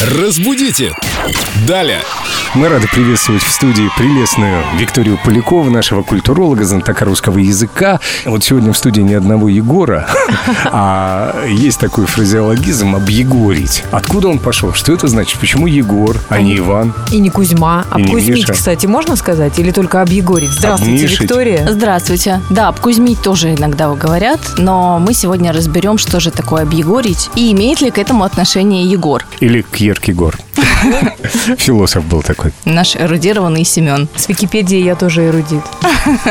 Разбудите! Далее! Мы рады приветствовать в студии прелестную Викторию Полякову, нашего культуролога, знатока русского языка. Вот сегодня в студии ни одного Егора, а есть такой фразеологизм «объегорить». Откуда он пошел? Что это значит? Почему Егор, а не Иван? И не Кузьма. И не Обкузьмить, Миша. кстати, можно сказать? Или только объегорить? Здравствуйте. Виктория. Здравствуйте. Да, обкузмить тоже иногда говорят, но мы сегодня разберем, что же такое объегорить и имеет ли к этому отношение Егор, Или Кьеркегор? Философ был такой. Наш эрудированный Семен. С Википедией я тоже эрудит.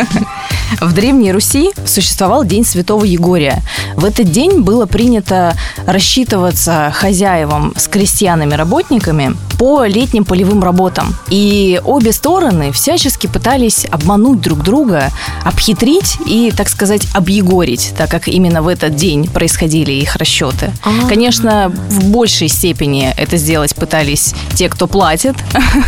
В Древней Руси существовал День Святого Егория. В этот день было принято рассчитываться хозяевам с крестьянами-работниками по летним полевым работам. И обе стороны всячески пытались обмануть друг друга, обхитрить и, так сказать, объегорить, так как именно в этот день происходили их расчеты. А. Конечно, в большей степени это сделать пытались те, кто платит,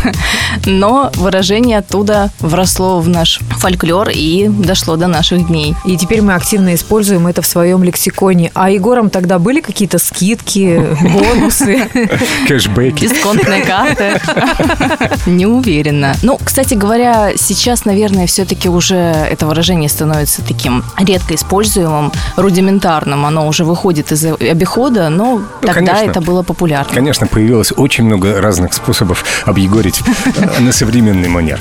но выражение оттуда вросло в наш фольклор и дошло до наших дней. И теперь мы активно используем это в своем лексиконе. А Егорам тогда были какие-то скидки, бонусы? Кэшбэки. Дисконтные карты. Не уверена. Ну, кстати говоря, сейчас, наверное, все-таки уже это выражение становится таким редко используемым, рудиментарным. Оно уже выходит из обихода, но тогда конечно. это было популярно. Конечно, появилось очень много разных способов объегорить э, на современный манер.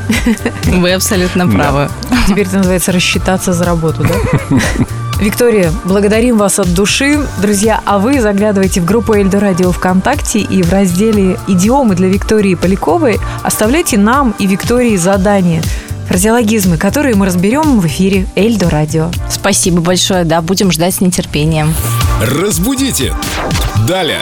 Вы абсолютно правы. Теперь это называется рассчитаться за работу, да? Виктория, благодарим вас от души. Друзья, а вы заглядывайте в группу Эльдо Радио ВКонтакте и в разделе «Идиомы для Виктории Поляковой» оставляйте нам и Виктории задания, фразеологизмы, которые мы разберем в эфире Эльдо Радио. Спасибо большое, да, будем ждать с нетерпением. Разбудите! Далее!